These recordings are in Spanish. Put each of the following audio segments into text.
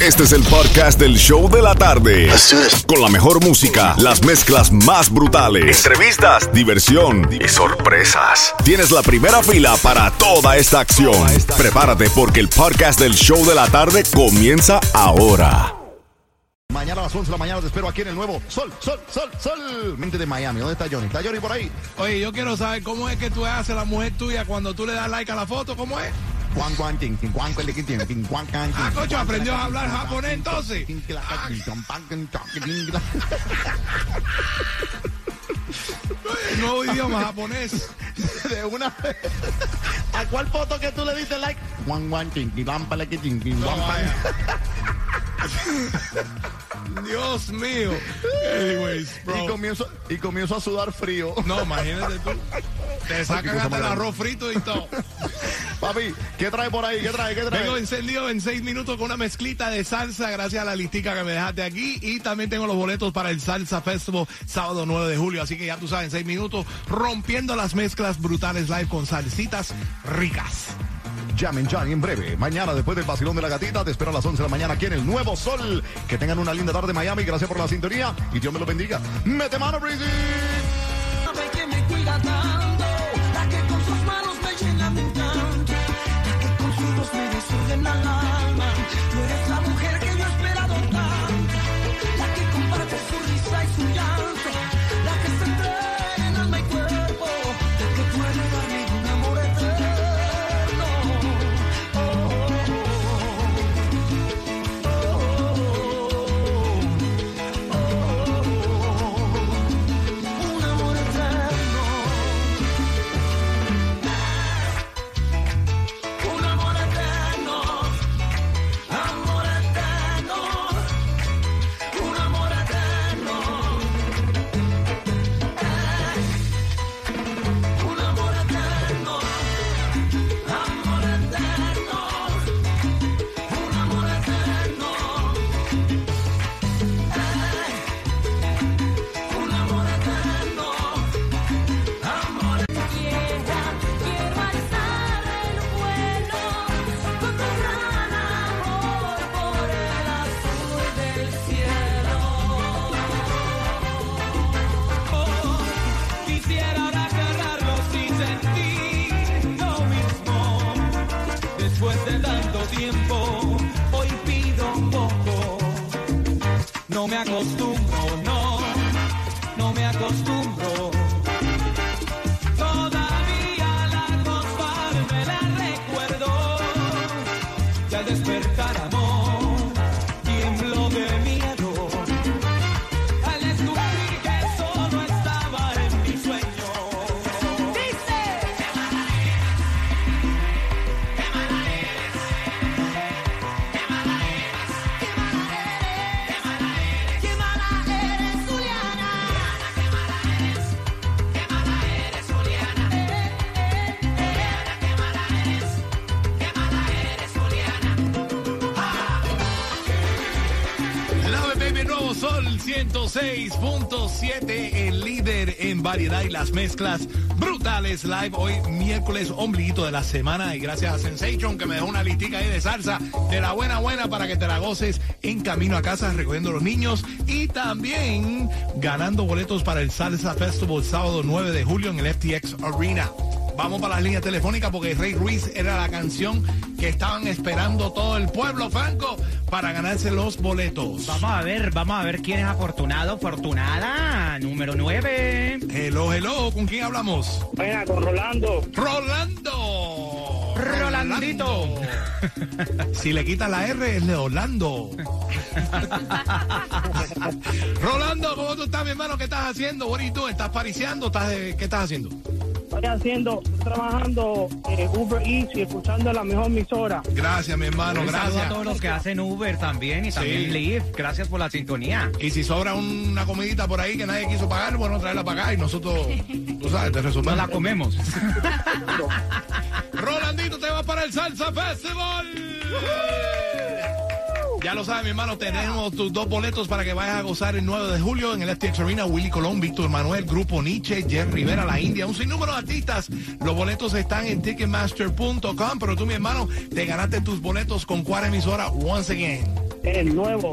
Este es el podcast del show de la tarde. Con la mejor música, las mezclas más brutales, entrevistas, diversión y sorpresas. Tienes la primera fila para toda esta acción. Prepárate porque el podcast del show de la tarde comienza ahora. Mañana a las 11 de la mañana te espero aquí en el nuevo Sol, Sol, Sol, Sol. Mente de Miami. ¿Dónde está Johnny? ¿Está Johnny por ahí? Oye, yo quiero saber cómo es que tú haces a la mujer tuya cuando tú le das like a la foto, ¿cómo es? Juan, Juan, tin, tin, Juan, tin, tin, Juan, can, Ah, cocho, Juan, aprendió a hablar japonés entonces. Ah. El nuevo idioma japonés. De una vez. ¿A cuál foto que tú le diste like? Juan, Juan, tin, pale, que tin, Juan. Dios mío. Anyways, Y bro. comienzo, y comienzo a sudar frío. No, imagínate tú. Te sacan hasta el arroz frito y todo. Papi, ¿qué trae por ahí? ¿Qué trae? ¿Qué trae? Vengo encendido en seis minutos con una mezclita de salsa gracias a la listica que me dejaste aquí. Y también tengo los boletos para el Salsa Festival sábado 9 de julio. Así que ya tú sabes, en seis minutos rompiendo las mezclas brutales live con salsitas ricas. Llamen ya en breve. Mañana, después del vacilón de la gatita, te espero a las 11 de la mañana aquí en el Nuevo Sol. Que tengan una linda tarde, Miami. Gracias por la sintonía y Dios me lo bendiga. Mete mano, Breezy. Sabe que me cuida acostumbro, no, no me acostumbro. 106.7, el líder en variedad y las mezclas brutales live. Hoy miércoles, ombliguito de la semana y gracias a Sensation que me dejó una listica ahí de salsa de la buena buena para que te la goces en camino a casa recogiendo a los niños y también ganando boletos para el Salsa Festival sábado 9 de julio en el FTX Arena. Vamos para las líneas telefónicas porque Rey Ruiz era la canción que estaban esperando todo el pueblo, Franco, para ganarse los boletos. Vamos a ver, vamos a ver quién es afortunado, afortunada, número 9. Hello, hello, ¿con quién hablamos? Venga, con Rolando. Rolando. Rolandito. Si le quitas la R, es de Orlando. Rolando, ¿cómo tú estás, mi hermano? ¿Qué estás haciendo? What are you doing? ¿Estás pariciando? ¿Estás de- ¿Qué estás haciendo? Estoy haciendo, estoy trabajando eh, Uber Eats y escuchando la mejor emisora. Gracias, mi hermano, Un saludo a gracias. todos los que hacen Uber también y también Lyft. Gracias por la sintonía. Y si sobra una comidita por ahí que nadie quiso pagar, bueno, traerla para acá y nosotros, tú sabes, te No resolvemos. la comemos. Rolandito, te vas para el Salsa Festival. Ya lo sabes, mi hermano, tenemos tus dos boletos para que vayas a gozar el 9 de julio en el FTX Arena. Willy Colón, Víctor Manuel, Grupo Nietzsche, Jerry Rivera, La India, un sinnúmero de artistas. Los boletos están en ticketmaster.com, pero tú, mi hermano, te ganaste tus boletos con cuál emisora once again. el nuevo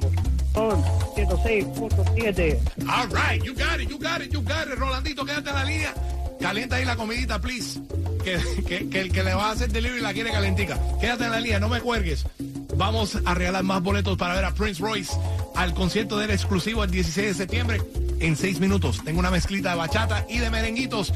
Sol 106.7. All right, you got it, you got it, you got it. Rolandito, quédate en la línea. Calienta ahí la comidita, please. Que, que, que el que le va a hacer delivery la quiere calentica. Quédate en la línea, no me cuelgues. Vamos a regalar más boletos para ver a Prince Royce al concierto del exclusivo el 16 de septiembre en seis minutos. Tengo una mezclita de bachata y de merenguitos.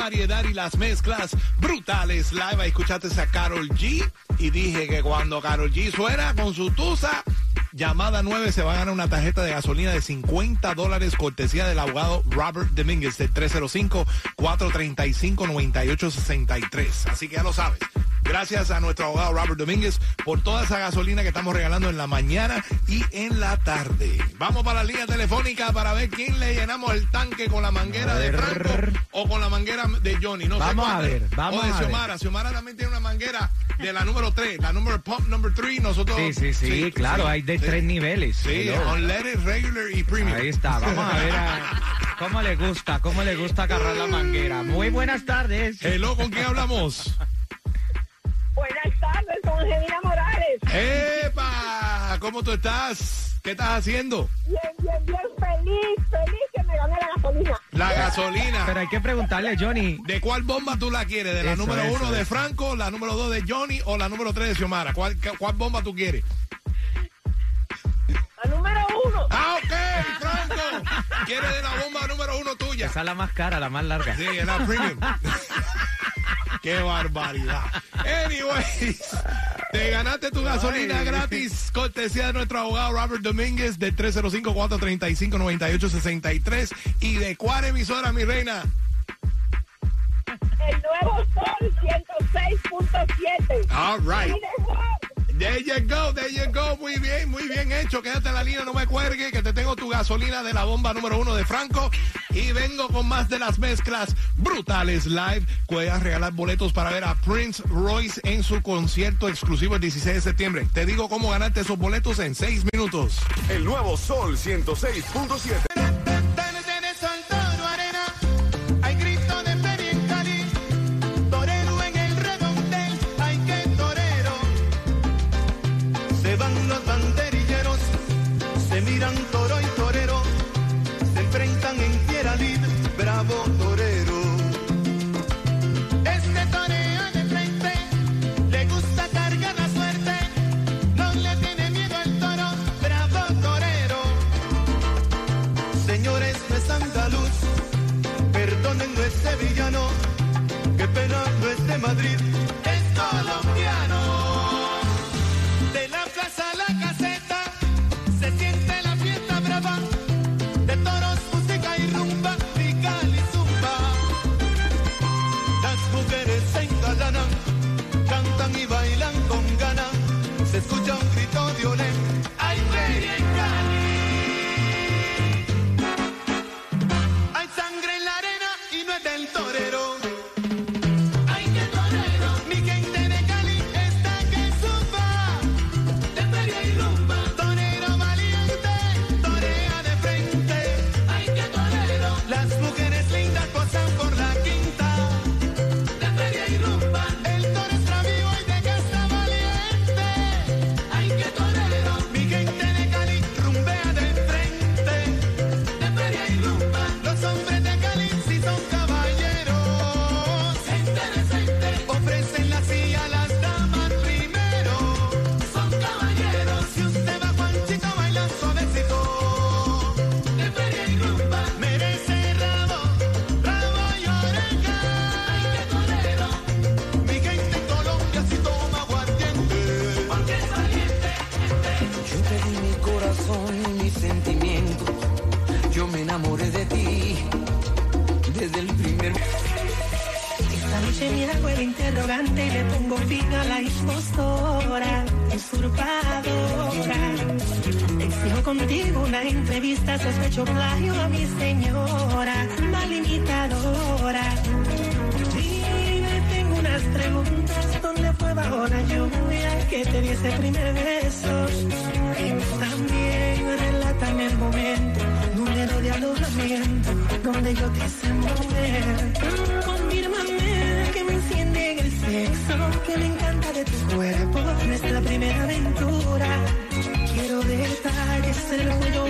Variedad y las mezclas brutales. Live, escuchaste a Carol G. Y dije que cuando Carol G suena con su tusa, llamada 9 se va a ganar una tarjeta de gasolina de 50 dólares cortesía del abogado Robert Dominguez del 305-435-9863. Así que ya lo sabes. Gracias a nuestro abogado Robert Domínguez por toda esa gasolina que estamos regalando en la mañana y en la tarde. Vamos para la línea telefónica para ver quién le llenamos el tanque con la manguera de Franco o con la manguera de Johnny. No sé Vamos a cuál. ver, vamos o de a. Xiomara. Xiomara también tiene una manguera de la número 3, la número pump number 3. Nosotros. Sí, sí, sí, claro, hay de sí. tres niveles. Sí, Hello. unleaded, regular y premium. Ahí está, vamos a ver a- cómo le gusta, cómo le gusta agarrar la manguera. Muy buenas tardes. Hello, ¿con quién hablamos? Angelina Morales. ¡Epa! ¿Cómo tú estás? ¿Qué estás haciendo? Bien, bien, bien feliz, feliz que me gané la gasolina. La gasolina. Pero hay que preguntarle, Johnny. ¿De cuál bomba tú la quieres? ¿De la Eso, número eso, uno de eso. Franco, la número dos de Johnny o la número tres de Xiomara? ¿Cuál, cu- cuál bomba tú quieres? La número uno. ¡Ah, ok! ¡Franco! ¿Quieres de la bomba número uno tuya? Esa es la más cara, la más larga. Sí, es la premium. ¡Qué barbaridad! Anyways, te ganaste tu gasolina Ay. gratis, cortesía de nuestro abogado Robert Domínguez de 305-435-9863. ¿Y de cuál emisora, mi reina? El nuevo Sol 106.7. All right. There you go, there you go. Muy bien, muy bien hecho. Quédate en la línea, no me cuelgue, que te tengo tu gasolina de la bomba número uno de Franco. Y vengo con más de las mezclas brutales live. Puedes regalar boletos para ver a Prince Royce en su concierto exclusivo el 16 de septiembre. Te digo cómo ganarte esos boletos en seis minutos. El nuevo Sol 106.7. sospecho plagio a mi señora, mal imitadora. Dime, tengo unas preguntas, ¿dónde fue bajo la lluvia que te di ese primer beso? Y también relátame el momento, número de alojamiento, donde yo te hice mover. Confírmame que me enciende en el sexo, que me encanta de tu cuerpo, nuestra primera aventura. Quiero detalles, el cuello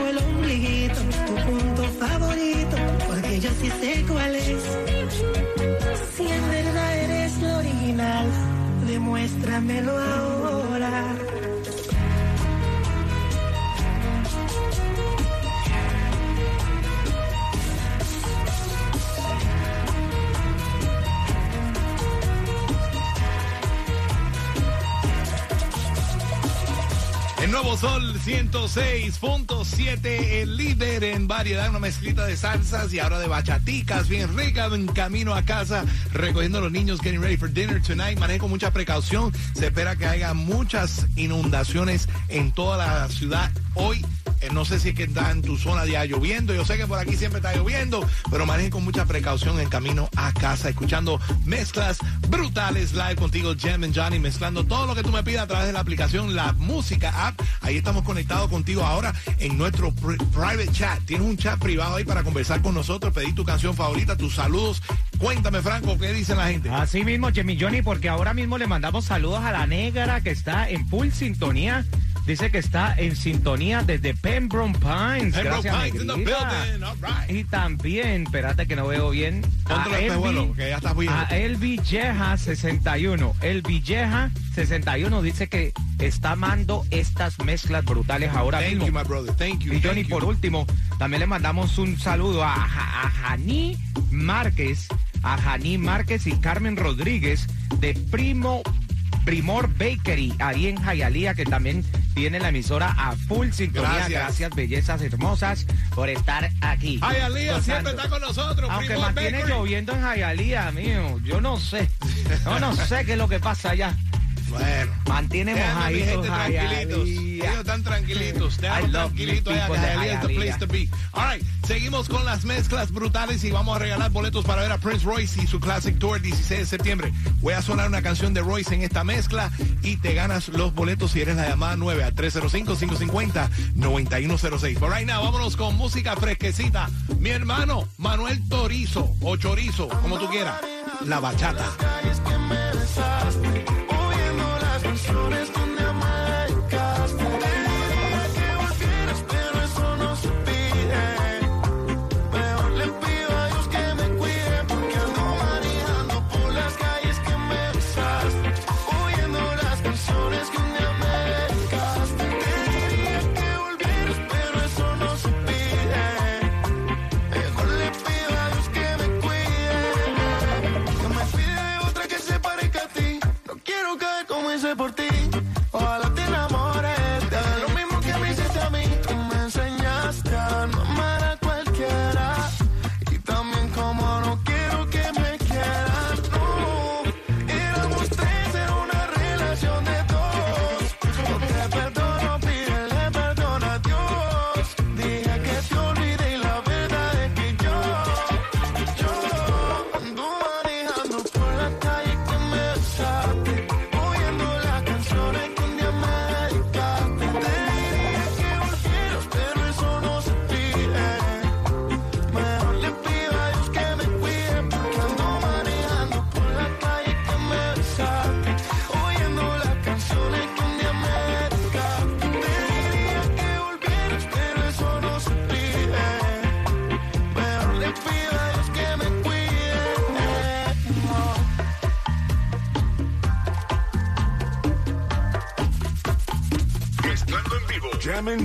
sí sé cuál es. Si en verdad eres lo original, demuéstramelo ahora. Nuevo Sol 106.7, el líder en variedad, una mezclita de salsas y ahora de bachaticas, bien rica, en camino a casa, recogiendo a los niños, getting ready for dinner tonight. Manejo con mucha precaución. Se espera que haya muchas inundaciones en toda la ciudad hoy. Eh, no sé si es que está en tu zona ya lloviendo. Yo sé que por aquí siempre está lloviendo, pero maneje con mucha precaución en camino a casa, escuchando mezclas brutales live contigo, Jam and Johnny, mezclando todo lo que tú me pidas a través de la aplicación La Música App. Ahí estamos conectados contigo ahora en nuestro pri- private chat. Tienes un chat privado ahí para conversar con nosotros, pedir tu canción favorita, tus saludos. Cuéntame, Franco, ¿qué dice la gente? Así mismo, Jimmy Johnny, porque ahora mismo le mandamos saludos a la negra que está en full sintonía. Dice que está en sintonía desde Pembroke Pines. Pembroke Gracias, Pines in the building, all right. Y también, espérate que no veo bien. Que ya estás a El Villeja 61. El Villeja 61 dice que está amando estas mezclas brutales ahora Thank mismo. you, my brother. Thank you. Y Johnny, por último, también le mandamos un saludo a, Ja- a Janí Márquez, a Janí Márquez y Carmen Rodríguez de Primo Primor Bakery, ahí en Jayalía, que también tiene la emisora a full sintonía. Gracias. Gracias, bellezas hermosas, por estar aquí. Ay, Alía Gozando. siempre está con nosotros. Aunque Primor mantiene Bakery. lloviendo en Jayalía, mío, yo no sé. Yo no sé qué es lo que pasa allá. Bueno. Mantiene Déjame a mi gente tranquilitos. Ellos están tranquilitos. I Déjalo love tranquilito you allá, que people de Hialeah is the place Hialeah. to be. All right, seguimos con las mezclas brutales y vamos a regalar boletos para ver a Prince Royce y su Classic Tour el 16 de septiembre. Voy a sonar una canción de Royce en esta mezcla y te ganas los boletos si eres la llamada 9 a 305-550-9106. But right now, vámonos con música fresquecita. Mi hermano Manuel Torizo o Chorizo, como tú quieras. La bachata.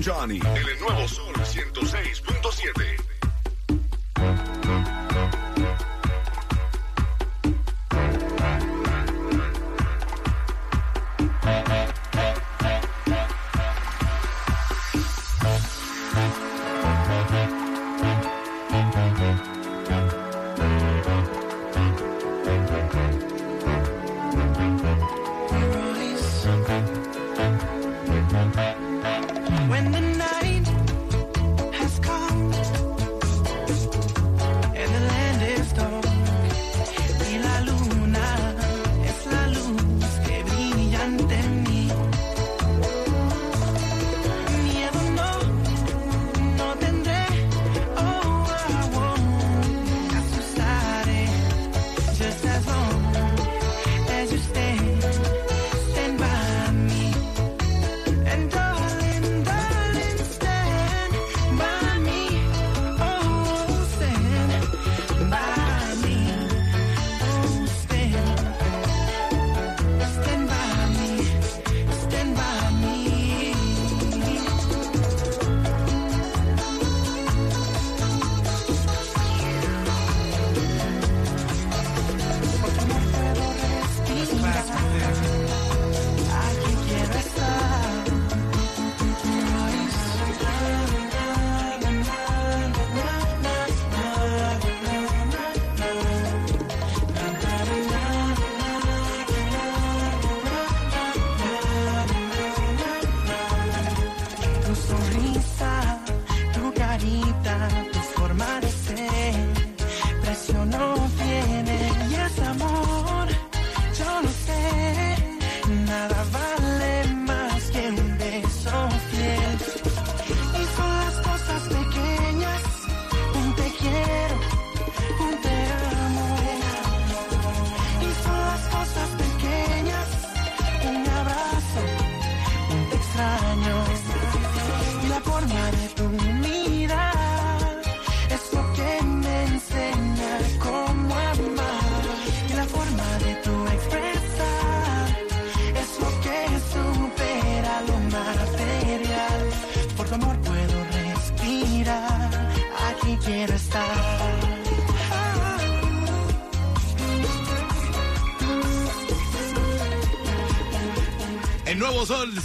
Johnny. El nuevo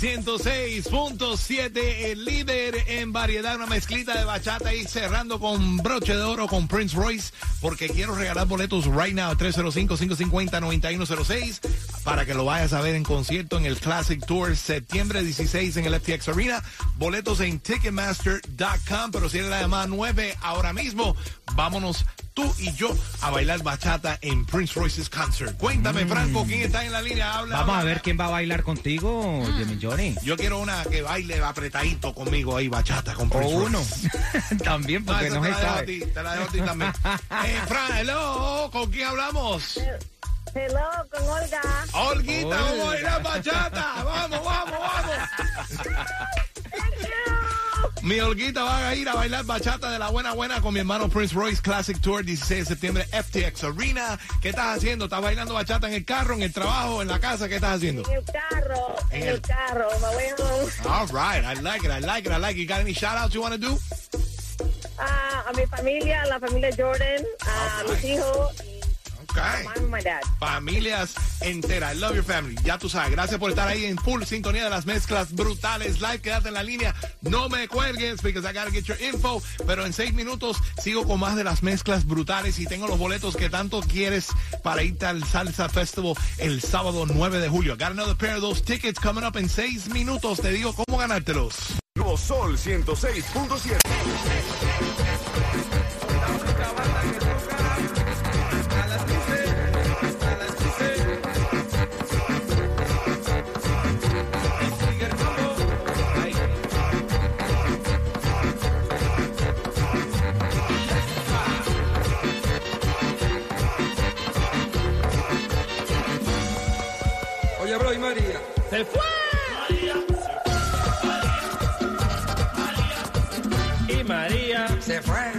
106.7, el líder en variedad, una mezclita de bachata y cerrando con broche de oro con Prince Royce, porque quiero regalar boletos right now, 305-550-9106, para que lo vayas a ver en concierto en el Classic Tour septiembre 16 en el FTX Arena. Boletos en Ticketmaster.com, pero si eres la llamada 9 ahora mismo, vámonos tú y yo a bailar bachata en Prince Royce's concert. Cuéntame, Franco, ¿quién está en la línea? Habla. Vamos a ver quién va a bailar contigo, Jimmy Johnny. Yo quiero una que baile apretadito conmigo ahí, bachata con O Prince uno. Royce. También, No, porque esa no, te se la dejo a ti, te la dejo a ti también. eh, Fran, hello, ¿con quién hablamos? Hello, con Olga. Olguita, vamos a bailar bachata. Vamos, vamos, vamos. Mi Olguita va a ir a bailar bachata de la buena buena con mi hermano Prince Royce Classic Tour 16 de septiembre FTX Arena. ¿Qué estás haciendo? ¿Estás bailando bachata en el carro, en el trabajo, en la casa? ¿Qué estás haciendo? En el carro, en En el el- carro, me voy home. All right, I like it, I like it, I like it. You got any shout outs you want to do? Ah, a mi familia, a la familia Jordan, a mis hijos Familias enteras. I love your family. Ya tú sabes. Gracias por estar ahí en full sintonía de las mezclas brutales. Live, quédate en la línea. No me cuelgues because I gotta get your info. Pero en seis minutos sigo con más de las mezclas brutales y tengo los boletos que tanto quieres para irte al Salsa Festival el sábado 9 de julio. Got another pair of those tickets coming up en seis minutos. Te digo cómo ganártelos. Nuevo Sol 106.7. María. ¡Se fue! Y María. Se fue.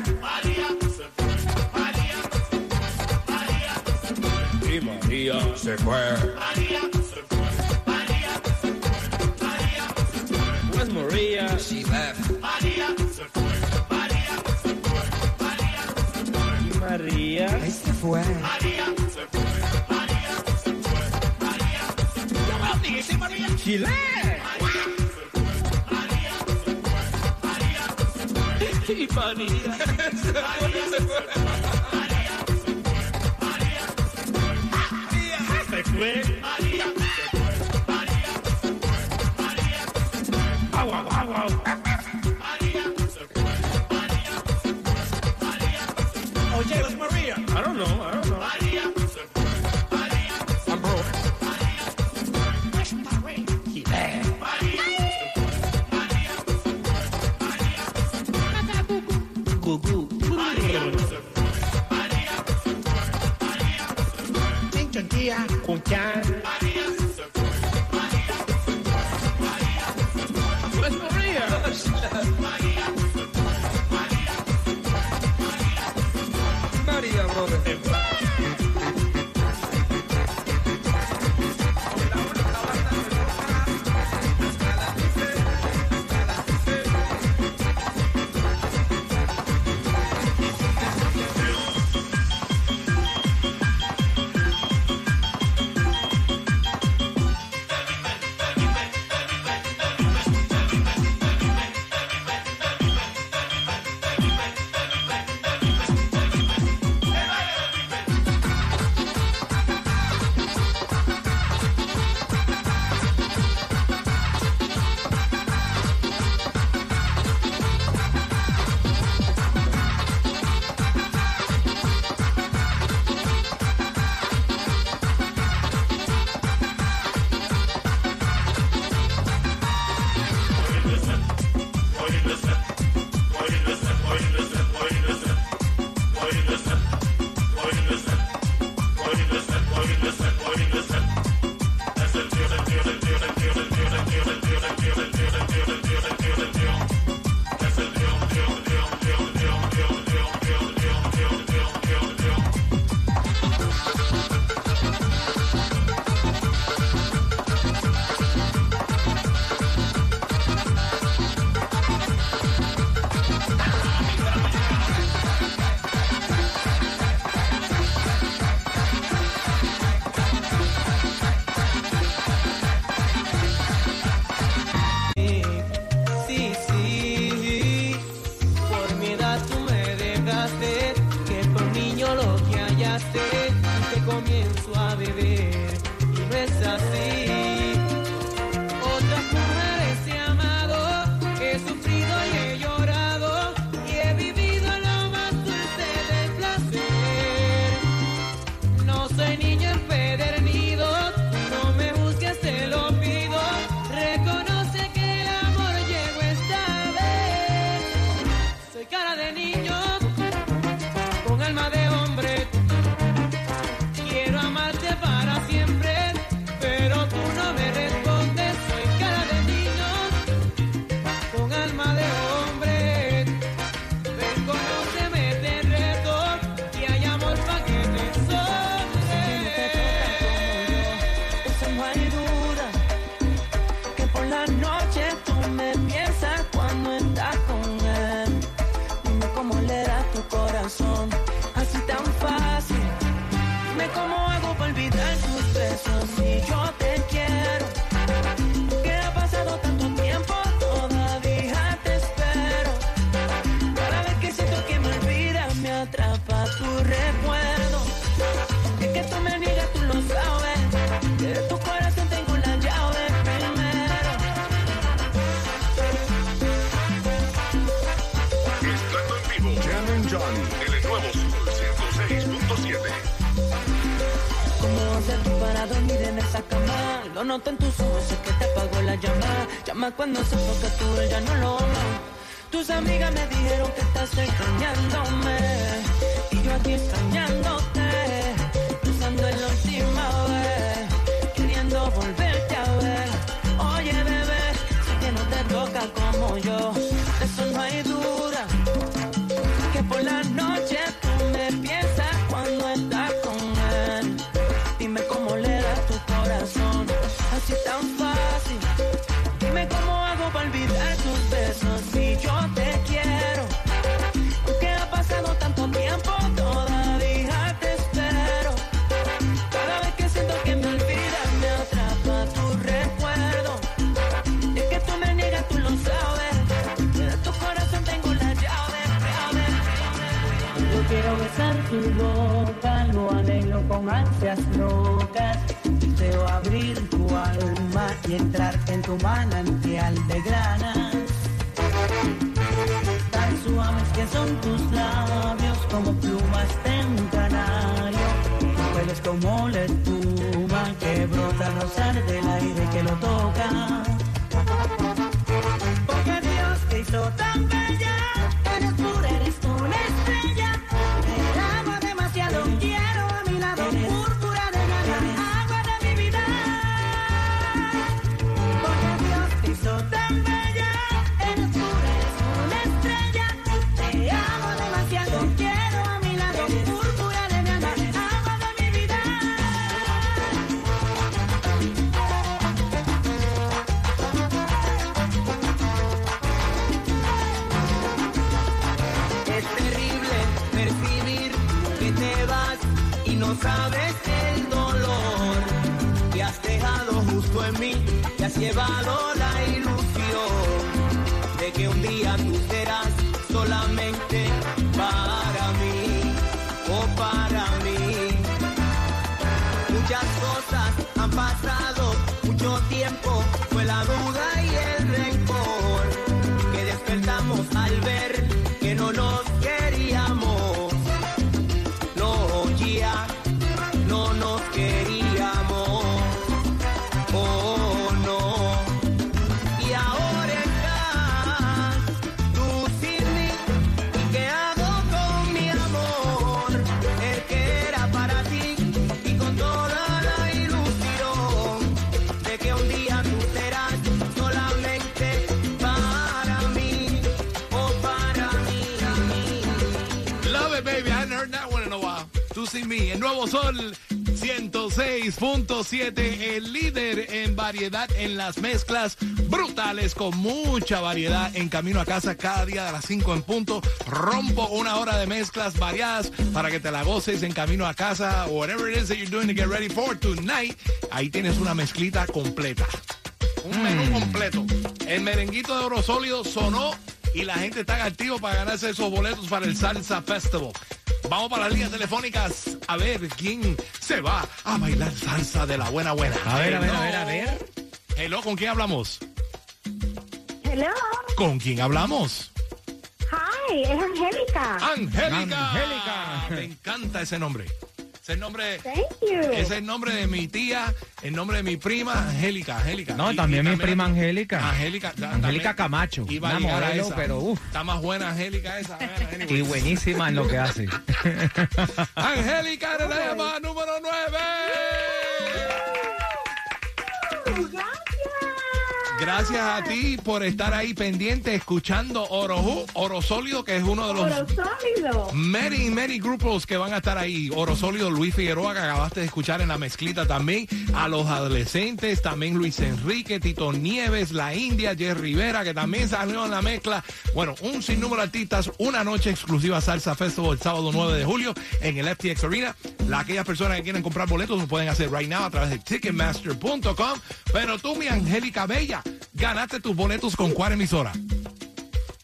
Y María. Se fue. Pues María. She left. Y María. Se fue. Chile. Y María. Se fue. tranquila. Y María Oye, María. I don't know. Chinchonchía. Cuchar. Pues María. María, brother. Joseph. Lo noto en tus ojos, sé que te apagó la llama. Llama cuando se que tú él ya no lo ama. Tus amigas me dijeron que estás extrañándome. Y yo aquí extrañándote. Ansias locas. Deseo abrir tu alma y entrar en tu manantial de granas. Tan suaves que son tus labios como plumas de un canario. Hueles como la espuma que brota al rozar del aire que lo toca. El nuevo sol 106.7. El líder en variedad en las mezclas brutales con mucha variedad en camino a casa cada día de las 5 en punto. Rompo una hora de mezclas variadas para que te la goces en camino a casa whatever it is that you're doing to get ready for tonight. Ahí tienes una mezclita completa. Un menú completo. El merenguito de oro sólido sonó y la gente está activo para ganarse esos boletos para el Salsa Festival. Vamos para las líneas telefónicas a ver quién se va a bailar salsa de la buena buena. A ver, a ver, Hello. a ver, a ver. Hello, ¿con quién hablamos? Hello. ¿Con quién hablamos? Hi, es Angélica. Angélica. Angélica. Me encanta ese nombre. Es el nombre, Thank you. es el nombre de mi tía, el nombre de mi prima, Angélica, Angélica. No, Y- también y mi prima Angélica. Angélica, Angélica Camacho. Iba a modelo, esa. pero uff. Está más buena Angélica esa. Anyway. Y buenísima en lo que hace. Angélica de la llamada número 9. Gracias a ti por estar ahí pendiente escuchando Orojú, Oro Sólido, que es uno de los Oro sólido. many, many grupos que van a estar ahí. Oro Sólido, Luis Figueroa, que acabaste de escuchar en la mezclita también. A los adolescentes, también Luis Enrique, Tito Nieves, La India, Jerry Rivera, que también salió en la mezcla. Bueno, un sinnúmero de artistas, una noche exclusiva Salsa Festival el sábado 9 de julio en el FTX Arena. La, aquellas personas que quieren comprar boletos lo pueden hacer right now a través de ticketmaster.com. Pero tú, mi Angélica Bella, ganaste tus boletos con cuál emisora.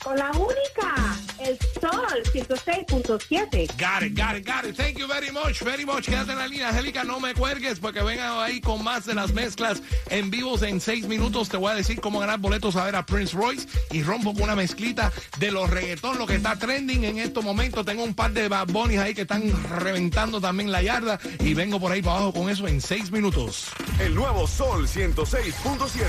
Con la única, el Sol 106.7. Got it, got it, got it. Thank you very much, very much. Quédate en la línea, Angélica, no me cuelgues porque vengan ahí con más de las mezclas en vivos en seis minutos. Te voy a decir cómo ganar boletos a ver a Prince Royce y rompo con una mezclita de los reggaetón, lo que está trending en estos momentos. Tengo un par de Bad Bunnies ahí que están reventando también la yarda y vengo por ahí para abajo con eso en seis minutos. El nuevo Sol 106.7.